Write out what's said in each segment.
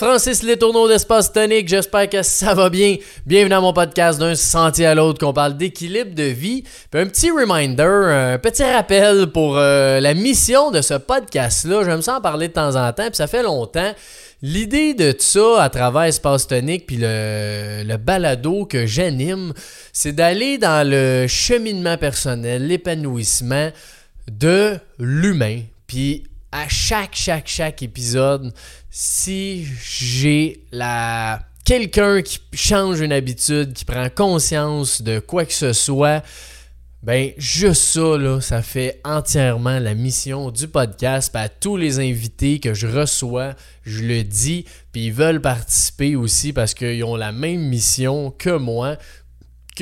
Francis Letourneau d'Espace Tonique. J'espère que ça va bien. Bienvenue à mon podcast d'un sentier à l'autre qu'on parle d'équilibre de vie. Un petit reminder, un petit rappel pour euh, la mission de ce podcast-là. J'aime ça en parler de temps en temps, puis ça fait longtemps. L'idée de ça à travers Espace Tonique puis le, le balado que j'anime, c'est d'aller dans le cheminement personnel, l'épanouissement de l'humain. Puis à chaque, chaque, chaque épisode, si j'ai la quelqu'un qui change une habitude, qui prend conscience de quoi que ce soit, ben juste ça, là, ça fait entièrement la mission du podcast. À tous les invités que je reçois, je le dis, puis ils veulent participer aussi parce qu'ils ont la même mission que moi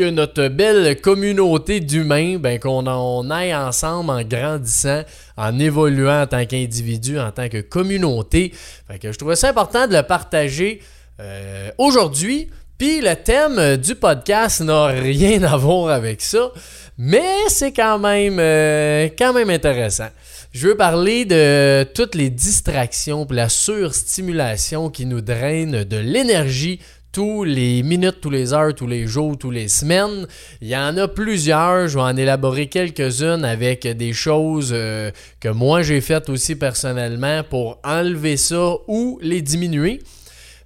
notre belle communauté d'humains, ben, qu'on aille ensemble en grandissant, en évoluant en tant qu'individu, en tant que communauté. Que je trouvais ça important de le partager euh, aujourd'hui. Puis le thème du podcast n'a rien à voir avec ça, mais c'est quand même, euh, quand même intéressant. Je veux parler de toutes les distractions, la surstimulation qui nous draine de l'énergie tous les minutes, tous les heures, tous les jours, tous les semaines. Il y en a plusieurs. Je vais en élaborer quelques-unes avec des choses euh, que moi j'ai faites aussi personnellement pour enlever ça ou les diminuer.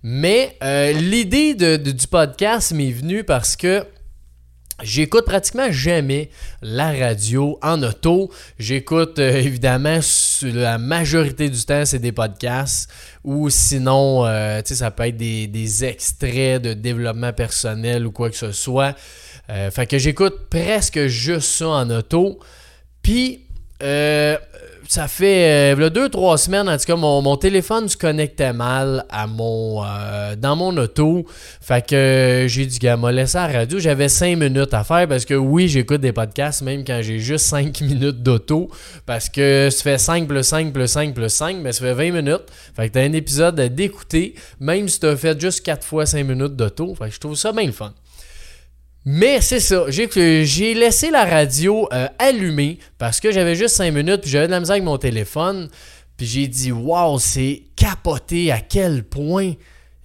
Mais euh, l'idée du podcast m'est venue parce que J'écoute pratiquement jamais la radio en auto. J'écoute euh, évidemment la majorité du temps, c'est des podcasts ou sinon, euh, ça peut être des, extraits de développement personnel ou quoi que ce soit. Euh, fait que j'écoute presque juste ça en auto. Puis, ça fait euh, deux, trois semaines, en tout cas, mon, téléphone se connectait mal à mon, euh, dans mon auto. Fait que euh, j'ai dit, gars, m'a laissé à la radio. J'avais cinq minutes à faire parce que oui, j'écoute des podcasts même quand j'ai juste cinq minutes d'auto. Parce que ça fait 5 plus 5 plus 5 plus 5, mais ça fait 20 minutes. Fait que t'as un épisode d'écouter, même si t'as fait juste 4 fois 5 minutes d'auto. Fait que je trouve ça bien le fun. Mais c'est ça, j'ai laissé la radio euh, allumée parce que j'avais juste 5 minutes, puis j'avais de la misère avec mon téléphone. Puis j'ai dit, waouh, c'est capoté à quel point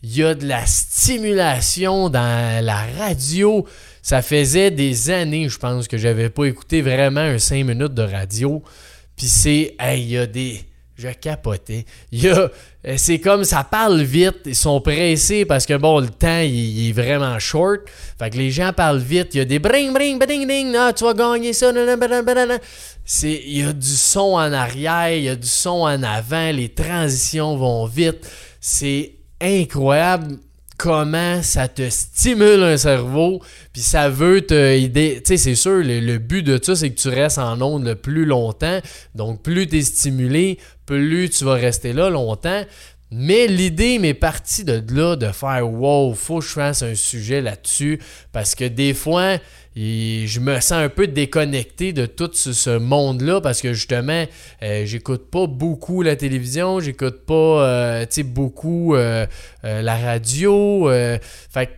il y a de la stimulation dans la radio. Ça faisait des années, je pense, que j'avais pas écouté vraiment un 5 minutes de radio. Puis c'est, hey, il y a des je capotais. Euh, c'est comme ça parle vite, ils sont pressés parce que bon, le temps il, est vraiment short. Fait que les gens parlent vite, il y a des bring bring bing ding, ah, tu vas gagner ça, il y a du son en arrière, il y a du son en avant, les transitions vont vite. C'est incroyable comment ça te stimule un cerveau, puis ça veut te Tu sais, c'est sûr, le, but de ça, c'est que tu restes en onde le plus longtemps. Donc, plus tu es stimulé, plus tu vas rester là longtemps. Mais l'idée m'est partie de là de faire wow, faut que je fasse un sujet là-dessus parce que des fois, je me sens un peu déconnecté de tout ce, monde-là parce que justement, euh, j'écoute pas beaucoup la télévision, j'écoute pas euh, beaucoup euh, la radio. fait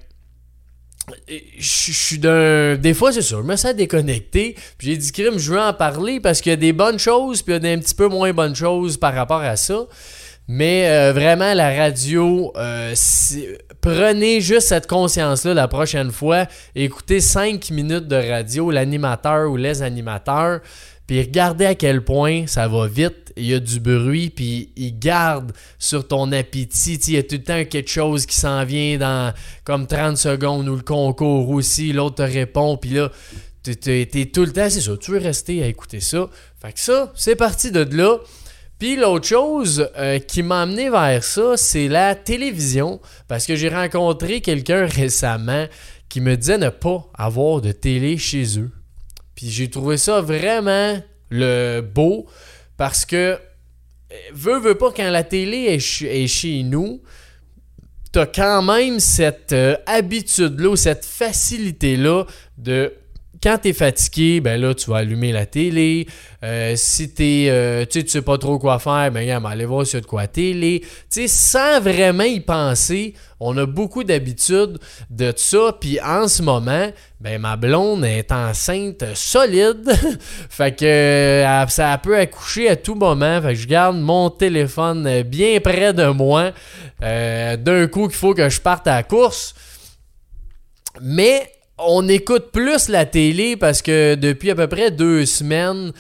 je suis d'un. Des fois, c'est sûr, je me sens déconnecté. Puis j'ai dit, crime, je veux en parler parce qu'il y a des bonnes choses, puis il y a des un petit peu moins bonnes choses par rapport à ça. Mais euh, vraiment, la radio, euh, prenez juste cette conscience-là la prochaine fois. Écoutez 5 minutes de radio, l'animateur ou les animateurs, puis regardez à quel point ça va vite, il y a du bruit, puis il garde sur ton appétit. Il y a tout le temps quelque chose qui s'en vient dans comme 30 secondes ou le concours aussi, l'autre te répond, puis là, tu es, tout le temps, c'est ça, tu veux rester à écouter ça. Fait que ça, c'est parti de là. Puis l'autre chose euh, qui m'a amené vers ça, c'est la télévision. Parce que j'ai rencontré quelqu'un récemment qui me disait ne pas avoir de télé chez eux. Puis j'ai trouvé ça vraiment le beau parce que veux, veux pas, quand la télé est, chez nous, t'as quand même cette euh, habitude-là, cette facilité-là de quand tu es fatigué, ben là, tu vas allumer la télé. Euh, si t'es, euh, tu sais pas trop quoi faire, ben regarde, aller voir sur de quoi télé. Tu sais, sans vraiment y penser, on a beaucoup d'habitude de ça. Puis en ce moment, ben ma blonde est enceinte solide. fait que ça peut accoucher à tout moment. Fait que je garde mon téléphone bien près de moi. D'un coup qu'il faut que je parte à la course. Mais on écoute plus la télé parce que depuis à peu près deux semaines,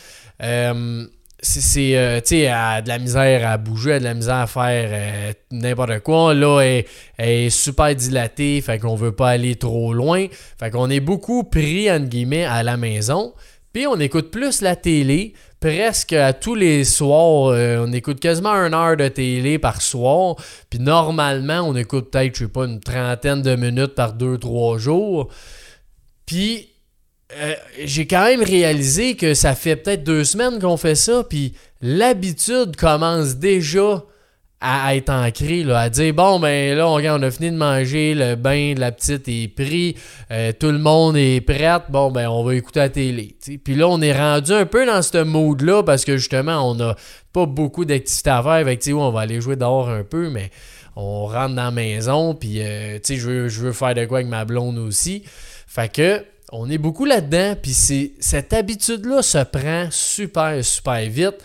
euh, c'est, euh, tu sais, de la misère à bouger, de la misère à faire euh, n'importe quoi. Là, elle, est super dilatée, fait qu'on veut pas aller trop loin. Fait qu'on est beaucoup pris, entre guillemets, à la maison. Puis on écoute plus la télé, presque à tous les soirs. on écoute quasiment une heure de télé par soir. Puis normalement, on écoute peut-être, je sais pas, une trentaine de minutes par deux, trois jours. Puis euh, j'ai quand même réalisé que ça fait peut-être deux semaines qu'on fait ça, puis l'habitude commence déjà à être ancrée, là, à dire bon ben là on, a fini de manger, le bain de la petite est pris, euh, tout le monde est prêt, bon ben on va écouter la télé. Puis là on est rendu un peu dans ce mode là parce que justement on n'a pas beaucoup d'activités à faire, avec on va aller jouer dehors un peu, mais on rentre dans la maison, puis euh, je veux, je veux faire de quoi avec ma blonde aussi. Fait que on est beaucoup là-dedans, puis cette habitude-là se prend super, super vite.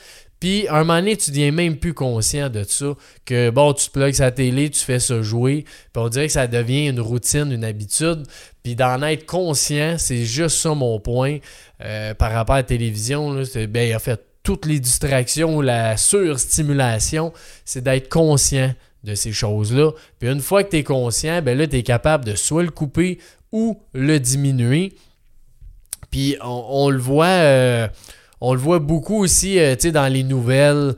Puis, un moment donné, tu deviens même plus conscient de ça. Que bon, tu te plugues sa télé, tu fais ça jouer. Puis, on dirait que ça devient une routine, une habitude. Puis, d'en être conscient, c'est juste ça mon point euh, par rapport à la télévision. Là, ben, en fait, toutes les distractions, la surstimulation, c'est d'être conscient de ces choses-là. Puis une fois que tu es conscient, ben là, tu es capable de soit le couper ou le diminuer. Puis on, le voit euh, on le voit beaucoup aussi euh, dans les nouvelles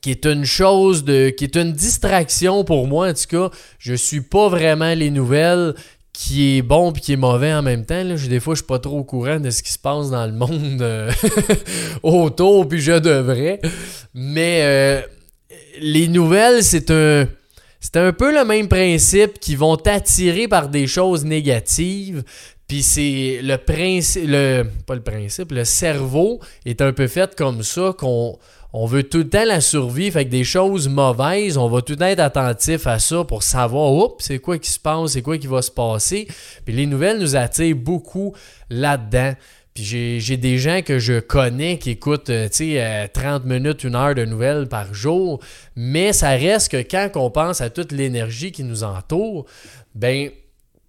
qui est une chose de qui est une distraction pour moi en tout cas. Je suis pas vraiment les nouvelles qui est bon puis qui est mauvais en même temps des fois je suis pas trop au courant de ce qui se passe dans le monde euh, autour puis je devrais. Mais les nouvelles c'est un c'est un peu le même principe qui vont t'attirer par des choses négatives. Puis c'est le principe, le, pas le principe, le cerveau est un peu fait comme ça qu'on on veut tout le temps la survie, fait que des choses mauvaises, on va tout le temps être attentif à ça pour savoir, oups, c'est quoi qui se passe, c'est quoi qui va se passer. Puis les nouvelles nous attirent beaucoup là-dedans. Puis j'ai des gens que je connais qui écoutent, euh, tu sais, 30 euh, minutes, une heure de nouvelles par jour, mais ça reste que quand on pense à toute l'énergie qui nous entoure, ben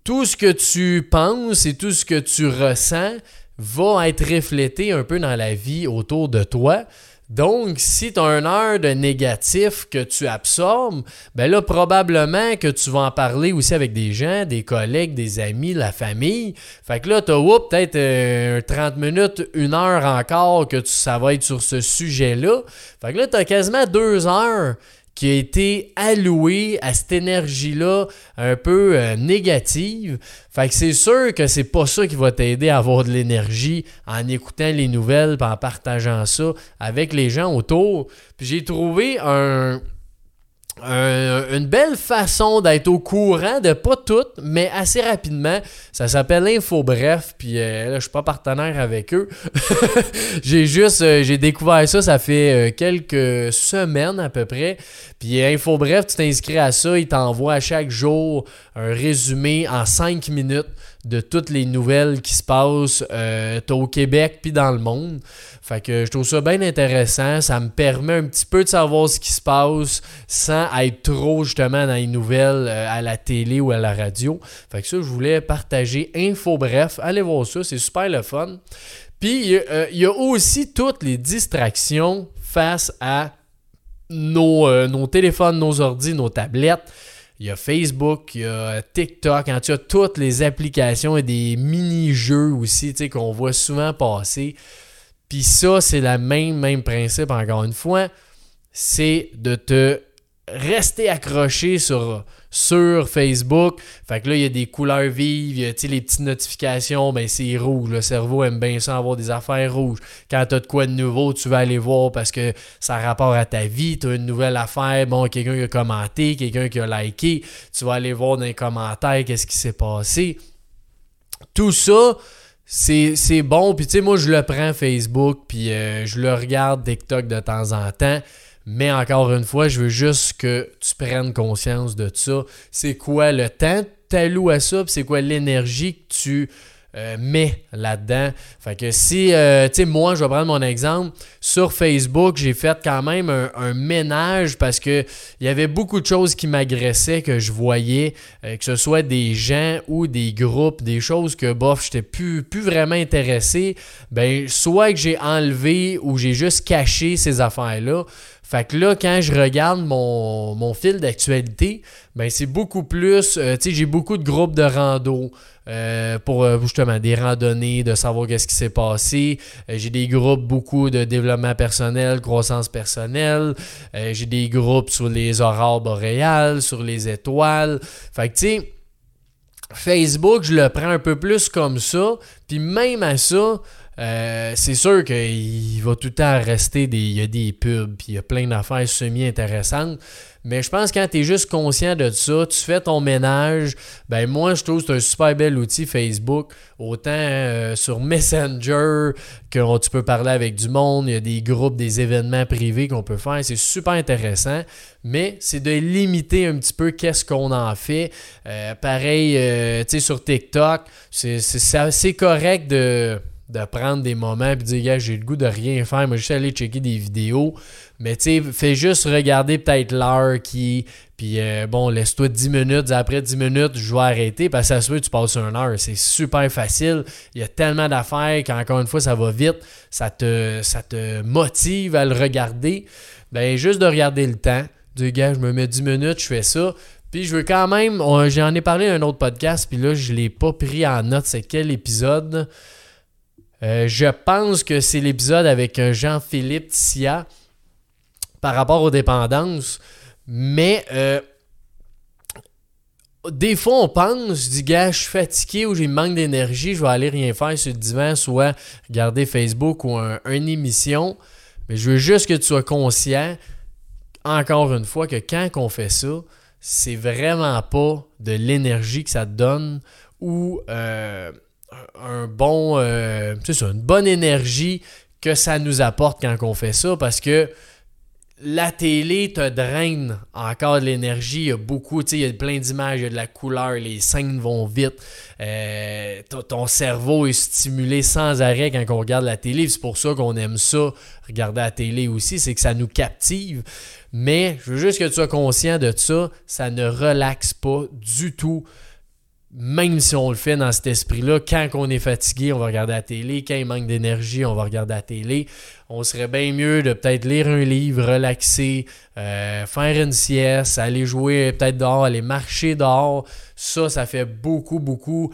tout ce que tu penses et tout ce que tu ressens va être reflété un peu dans la vie autour de toi. Donc, si tu as un heure de négatif que tu absorbes, ben là, probablement que tu vas en parler aussi avec des gens, des collègues, des amis, la famille. Fait que là, tu as peut-être 30 euh, minutes, une heure encore que tu, ça va être sur ce sujet-là. Fait que là, tu as quasiment deux heures qui a été alloué à cette énergie-là un peu euh, négative. Fait que c'est sûr que c'est pas ça qui va t'aider à avoir de l'énergie en écoutant les nouvelles en partageant ça avec les gens autour. Puis j'ai trouvé un, une belle façon d'être au courant de pas tout, mais assez rapidement. Ça s'appelle Info Bref, puis euh, là, je suis pas partenaire avec eux. j'ai juste, euh, j'ai découvert ça, ça fait euh, quelques semaines à peu près. Puis Info Bref, tu t'inscris à ça, ils t'envoient à chaque jour un résumé en 5 minutes de toutes les nouvelles qui se passent au Québec puis dans le monde. Fait que je trouve ça bien intéressant. Ça me permet un petit peu de savoir ce qui se passe sans être trop justement dans les nouvelles euh, à la télé ou à la radio. Fait que ça, je voulais partager info bref. Allez voir ça, c'est super le fun. Puis il y a aussi toutes les distractions face à nos, euh, nos téléphones, nos ordi, nos tablettes. Il y a Facebook, il y a TikTok, quand tu as toutes les applications et des mini-jeux aussi qu'on voit souvent passer. Puis ça, c'est le même, même principe, encore une fois. C'est de te rester accroché sur, sur Facebook. Fait que là, il y a des couleurs vives, il y a les petites notifications, ben c'est rouge. Le cerveau aime bien ça avoir des affaires rouges. Quand tu as de quoi de nouveau, tu vas aller voir parce que ça a rapport à ta vie, tu as une nouvelle affaire, bon, quelqu'un qui a commenté, quelqu'un qui a liké, tu vas aller voir dans les commentaires qu'est-ce qui s'est passé. Tout ça, c'est bon. Puis tu sais, moi, je le prends Facebook, puis euh, je le regarde TikTok de temps en temps. Mais encore une fois, je veux juste que tu prennes conscience de ça. C'est quoi le temps que tu alloues à ça, puis c'est quoi l'énergie que tu euh, mets là-dedans. Fait que si, euh, tu sais, moi, je vais prendre mon exemple. Sur Facebook, j'ai fait quand même un, ménage parce que il y avait beaucoup de choses qui m'agressaient que je voyais, euh, que ce soit des gens ou des groupes, des choses que, bof, j'étais plus, plus vraiment intéressé. Ben, soit que j'ai enlevé ou j'ai juste caché ces affaires-là. Fait que là, quand je regarde mon, fil d'actualité, ben c'est beaucoup plus, tu sais, j'ai beaucoup de groupes de rando, euh, pour euh, justement des randonnées, de savoir qu'est-ce qui s'est passé. Euh, j'ai des groupes beaucoup de développement personnel, croissance personnelle. j'ai des groupes sur les aurores boréales, sur les étoiles. Fait que tu sais, Facebook, je le prends un peu plus comme ça. Puis même à ça, c'est sûr qu'il va tout le temps rester des. Il y a des pubs, puis il y a plein d'affaires semi-intéressantes. Mais je pense que quand tu es juste conscient de ça, tu fais ton ménage, ben moi je trouve que c'est un super bel outil Facebook. Autant euh, sur Messenger que tu peux parler avec du monde, il y a des groupes, des événements privés qu'on peut faire, c'est super intéressant. Mais c'est de limiter un petit peu qu'est-ce qu'on en fait. Euh, pareil, euh, tu sais, sur TikTok, c'est correct de de prendre des moments et de dire, gars, j'ai le goût de rien faire, moi, juste aller checker des vidéos. Mais tu sais, fais juste regarder peut-être l'heure qui. Puis euh, bon, laisse-toi 10 minutes. Après 10 minutes, je vais arrêter parce que ça se tu passes une heure. C'est super facile. Il y a tellement d'affaires qu'encore une fois, ça va vite. Ça te, ça te motive à le regarder. Ben, juste de regarder le temps. Du gars, je me mets 10 minutes, je fais ça. Puis je veux quand même. J'en ai parlé dans un autre podcast, puis là, je ne l'ai pas pris en note. C'est quel épisode euh, Je pense que c'est l'épisode avec Jean-Philippe Tia par rapport aux dépendances. Mais euh, des fois, on pense, du gars, je suis fatigué ou j'ai manque d'énergie, je vais aller rien faire le divan, soit regarder Facebook ou un, une émission. Mais je veux juste que tu sois conscient, encore une fois, que quand on fait ça, c'est vraiment pas de l'énergie que ça te donne ou euh, un euh, une bonne énergie que ça nous apporte quand on fait ça parce que la télé te draine encore de l'énergie. Il y a beaucoup, tu sais, il y a plein d'images, il y a de la couleur, les scènes vont vite. Euh, ton cerveau est stimulé sans arrêt quand on regarde la télé. C'est pour ça qu'on aime ça, regarder la télé aussi, c'est que ça nous captive. Mais je veux juste que tu sois conscient de ça, ça ne relaxe pas du tout même si on le fait dans cet esprit-là, quand on est fatigué, on va regarder la télé. Quand il manque d'énergie, on va regarder la télé. On serait bien mieux de peut-être lire un livre, relaxer, euh, faire une sieste, aller jouer peut-être dehors, aller marcher dehors. Ça, ça fait beaucoup, beaucoup.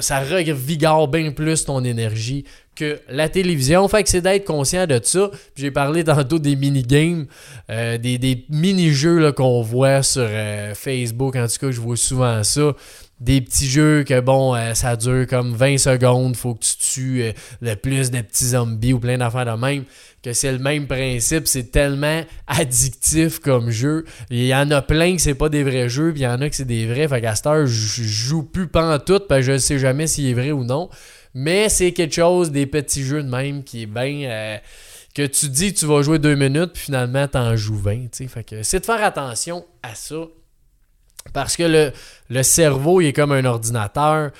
Ça revigore bien plus ton énergie que la télévision. Fait que c'est d'être conscient de ça. J'ai parlé tantôt des mini-games, euh, des, mini-jeux qu'on voit sur euh, Facebook. En tout cas, je vois souvent ça des petits jeux que bon, euh, ça dure comme 20 secondes, faut que tu tues euh, le plus de petits zombies ou plein d'affaires de même, que c'est le même principe, c'est tellement addictif comme jeu. Il y en a plein que c'est pas des vrais jeux, puis il y en a que c'est des vrais. Fait qu'à cette heure, je joue plus pantoute, parce que je ne sais jamais s'il est vrai ou non. Mais c'est quelque chose, des petits jeux de même, qui est bien. Euh, que tu dis tu vas jouer deux minutes, puis finalement, t'en joues 20. Fait que c'est de faire attention à ça parce que le, cerveau, il est comme un ordinateur.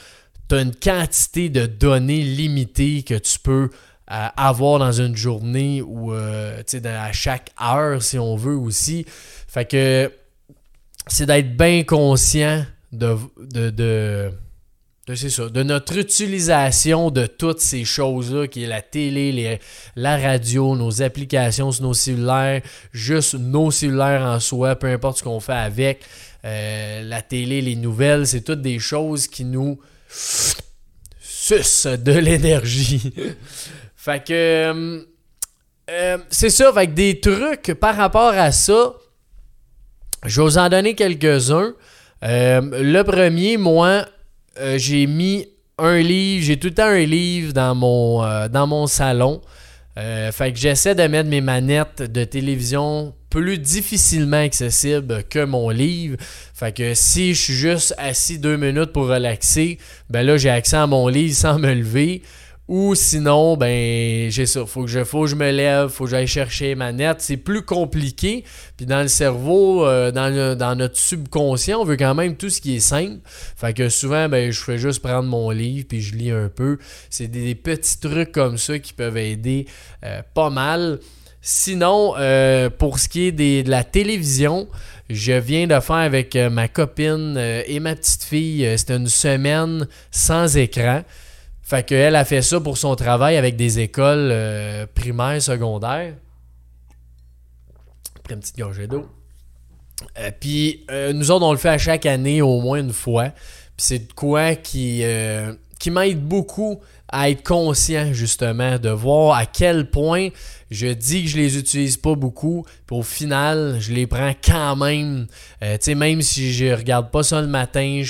Tu as une quantité de données limitées que tu peux euh, avoir dans une journée ou euh, à chaque heure, si on veut aussi. Fait que c'est d'être bien conscient de, de, de, ça, de notre utilisation de toutes ces choses-là, qui est la télé, la radio, nos applications sur nos cellulaires, juste nos cellulaires en soi, peu importe ce qu'on fait avec. Euh, la télé, les nouvelles, c'est toutes des choses qui nous sucent de l'énergie. fait que euh, euh, c'est ça, avec des trucs par rapport à ça. Je vais vous en donner quelques-uns. le premier, moi, j'ai mis un livre, j'ai tout le temps un livre dans mon, dans mon salon. Euh, fait que j'essaie de mettre mes manettes de télévision plus difficilement accessibles que mon livre. Fait que si je suis juste assis deux minutes pour relaxer, ben là j'ai accès à mon livre sans me lever. Ou sinon, ben, j'ai. Faut que je, faut je me lève, faut que j'aille chercher ma net. C'est plus compliqué. Puis dans le cerveau, euh, dans, notre subconscient, on veut quand même tout ce qui est simple. Fait que souvent, ben, je fais juste prendre mon livre puis je lis un peu. C'est des, petits trucs comme ça qui peuvent aider euh, pas mal. Sinon, euh, pour ce qui est de la télévision, je viens de faire avec ma copine et ma petite fille, c'était une semaine sans écran. Fait qu'elle a fait ça pour son travail avec des écoles euh, primaires, secondaires. Après une petite gorgée d'eau. Euh, puis euh, nous autres, on le fait à chaque année au moins une fois. Puis c'est de quoi qui, qui m'aide beaucoup à être conscient justement, de voir à quel point je dis que je les utilise pas beaucoup, au final, je les prends quand même. Euh, tu sais, même si je regarde pas ça le matin,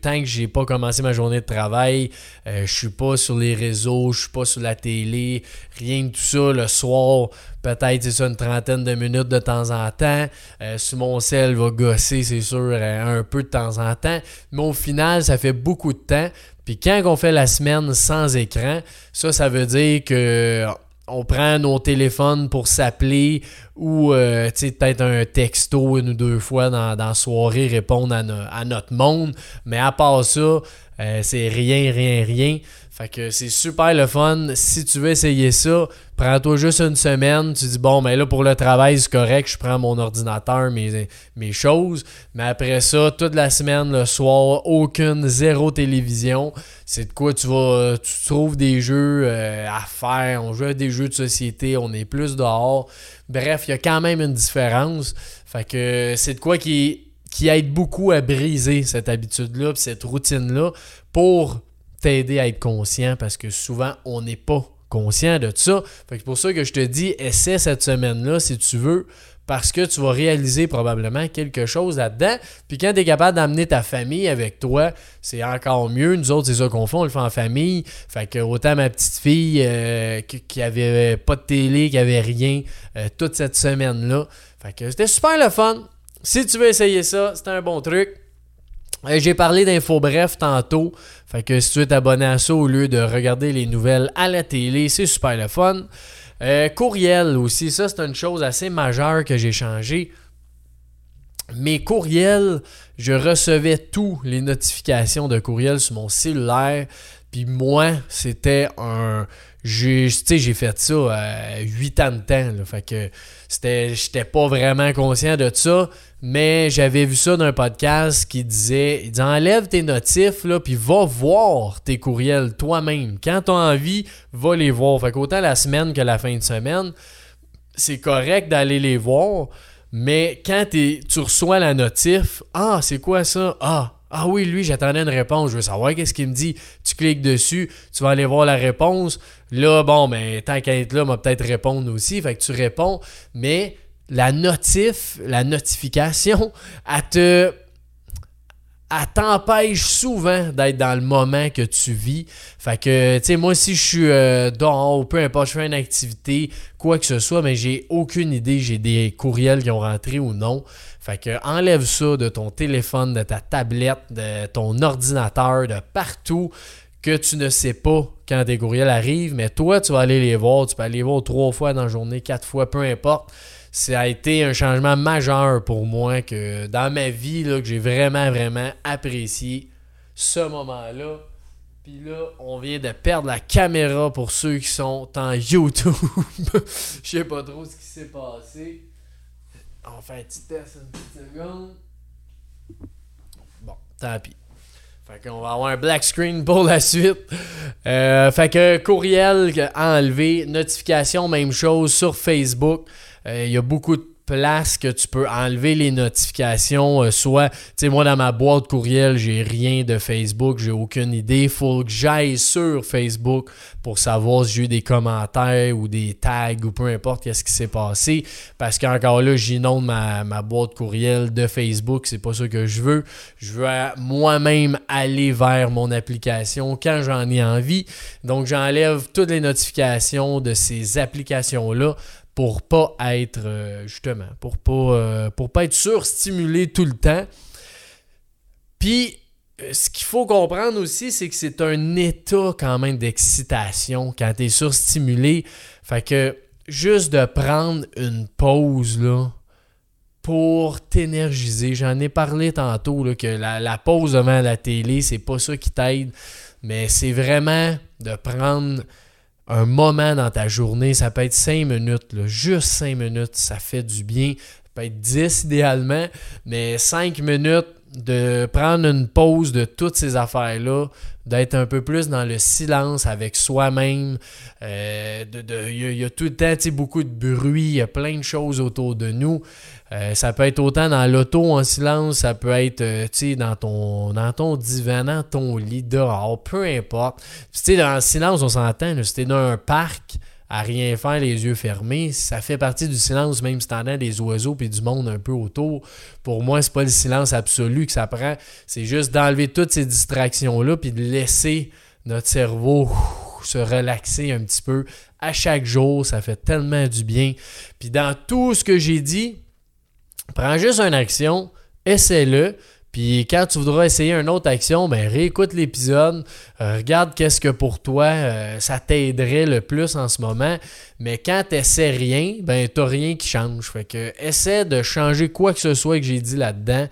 tant que j'ai pas commencé ma journée de travail, euh, je suis pas sur les réseaux, je suis pas sur la télé, rien de tout ça. Le soir, peut-être c'est ça une trentaine de minutes de temps en temps. Euh, sur mon sel va gosser, c'est sûr, un peu de temps en temps. Mais au final, ça fait beaucoup de temps. Puis quand on fait la semaine sans écran, ça, ça veut dire que on prend nos téléphones pour s'appeler ou euh, peut-être un texto une ou deux fois dans, la soirée répondre à, notre monde. Mais à part ça, euh, c'est rien, rien, rien. Fait que c'est super le fun. Si tu veux essayer ça, prends-toi juste une semaine. Tu dis, bon, mais là, pour le travail, c'est correct. Je prends mon ordinateur, mes, mes choses. Mais après ça, toute la semaine, le soir, aucune, zéro télévision. C'est de quoi tu vas. Tu trouves des jeux euh, à faire. On joue à des jeux de société. On est plus dehors. Bref, il y a quand même une différence. Fait que c'est de quoi qui, qui aide beaucoup à briser cette habitude-là, cette routine-là, pour t'aider à être conscient parce que souvent, on n'est pas conscient de ça. Fait que pour ça que je te dis, essaie cette semaine-là si tu veux, parce que tu vas réaliser probablement quelque chose là-dedans. Puis quand tu es capable d'amener ta famille avec toi, c'est encore mieux. Nous autres, c'est ça qu'on fait, on le fait en famille. Fait que autant ma petite fille euh, qui avait pas de télé, qui avait rien euh, toute cette semaine-là. Fait que c'était super le fun. Si tu veux essayer ça, c'est un bon truc. Euh, j'ai parlé d'info bref tantôt. Fait que si tu veux t'abonner à ça au lieu de regarder les nouvelles à la télé, c'est super le fun. Euh, courriel aussi, ça c'est une chose assez majeure que j'ai changé. Mes courriels, je recevais tous les notifications de courriel sur mon cellulaire. Puis moi, c'était un. J'ai fait ça à 8 ans de temps. fait que c'était. J'étais pas vraiment conscient de ça. Mais j'avais vu ça d'un podcast qui disait il dit, enlève tes notifs, là, puis va voir tes courriels toi-même. Quand tu as envie, va les voir. Fait qu'autant la semaine que la fin de semaine, c'est correct d'aller les voir. Mais quand tu reçois la notif, ah, c'est quoi ça? Ah, ah oui, lui, j'attendais une réponse. Je veux savoir qu'est-ce qu'il me dit. Tu cliques dessus, tu vas aller voir la réponse. Là, bon, ben, tant qu'à être là, va peut-être répondre aussi. Fait que tu réponds. Mais la notif, la notification, elle te elle t'empêche souvent d'être dans le moment que tu vis. Fait que, tu sais, moi, si je suis euh, dehors, peu importe, je fais une activité, quoi que ce soit, mais j'ai aucune idée, j'ai des courriels qui ont rentré ou non. Fait que, enlève ça de ton téléphone, de ta tablette, de ton ordinateur, de partout que tu ne sais pas quand tes courriels arrivent, mais toi, tu vas aller les voir. Tu peux aller les voir trois fois dans la journée, quatre fois, peu importe ça a été un changement majeur pour moi que dans ma vie, là, que j'ai vraiment, vraiment apprécié ce moment-là. Puis là, on vient de perdre la caméra pour ceux qui sont en YouTube. Je sais pas trop ce qui s'est passé. On fait un petit test une petite seconde. Bon, tant pis. Fait qu'on va avoir un black screen pour la suite. Euh, fait que courriel enlevé, notification, même chose sur Facebook. Euh, il y a beaucoup de place que tu peux enlever les notifications. euh, soit, tu sais, moi dans ma boîte courriel, j'ai rien de Facebook, j'ai aucune idée. Faut que j'aille sur Facebook pour savoir si j'ai eu des commentaires ou des tags ou peu importe qu'est-ce qui s'est passé. Parce qu'encore là, j'inonde ma, ma boîte courriel de Facebook. C'est pas ça que je veux. Je veux euh, moi-même aller vers mon application quand j'en ai envie. Donc, j'enlève toutes les notifications de ces applications-là pour pas être euh, justement pour pas euh, pour pas être surstimulé tout le temps. Puis euh, ce qu'il faut comprendre aussi, c'est que c'est un état quand même d'excitation quand tu es surstimulé. Fait que juste de prendre une pause là pour t'énergiser. J'en ai parlé tantôt là, que la, la pause devant la télé, c'est pas ça qui t'aide, mais c'est vraiment de prendre un moment dans ta journée. Ça peut être 5 minutes, juste 5 minutes, ça fait du bien. Ça peut être 10 idéalement, mais 5 minutes de prendre une pause de toutes ces affaires-là, d'être un peu plus dans le silence avec soi-même. Euh, de- de- Il y, a- il y a tout le temps beaucoup de bruit, il y a plein de choses autour de nous. Euh, ça peut être autant dans l'auto en silence, ça peut être euh, dans, ton, dans ton divan, dans ton lit, dehors, peu importe. Puis, dans le silence, on s'entend, si t'es dans un parc à rien faire, les yeux fermés, ça fait partie du silence, même si des oiseaux puis du monde un peu autour. Pour moi, c'est pas le silence absolu que ça prend, c'est juste d'enlever toutes ces distractions-là puis de laisser notre cerveau se relaxer un petit peu à chaque jour. Ça fait tellement du bien. Puis dans tout ce que j'ai dit, prends juste une action, essaie-le. Puis quand tu voudras essayer une autre action, ben réécoute l'épisode, euh, regarde qu'est-ce que pour toi euh, ça t'aiderait le plus en ce moment. Mais quand tu rien, ben t'as rien qui change. Fait que essaie de changer quoi que ce soit que j'ai dit là-dedans.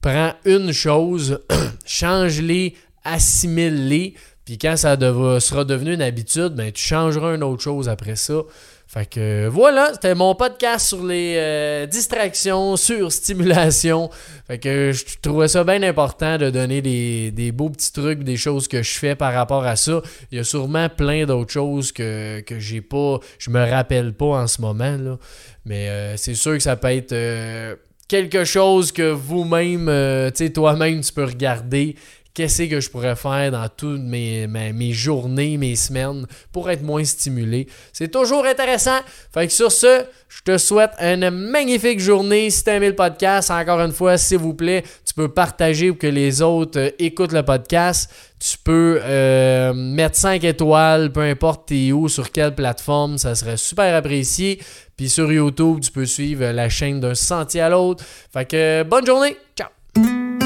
Prends une chose, change-les, assimile-les, puis quand ça sera devenu une habitude, ben tu changeras une autre chose après ça. Fait que voilà, c'était mon podcast sur les euh, distractions, sur stimulation. Fait que je trouvais ça bien important de donner des, des beaux petits trucs, des choses que je fais par rapport à ça. Il y a sûrement plein d'autres choses que, que j'ai pas, je me rappelle pas en ce moment. Là. Mais euh, c'est sûr que ça peut être euh, quelque chose que vous-même, tu sais, toi-même, tu peux regarder qu'est-ce que je pourrais faire dans toutes mes, journées, mes semaines pour être moins stimulé. C'est toujours intéressant. Fait sur ce, je te souhaite une magnifique journée. Si tu aimé le podcast, encore une fois, s'il vous plaît, tu peux partager pour que les autres euh, écoutent le podcast. Tu peux euh, mettre 5 étoiles, peu importe où, sur quelle plateforme, ça serait super apprécié. Puis sur YouTube, tu peux suivre la chaîne d'un sentier à l'autre. Fait que bonne journée, ciao!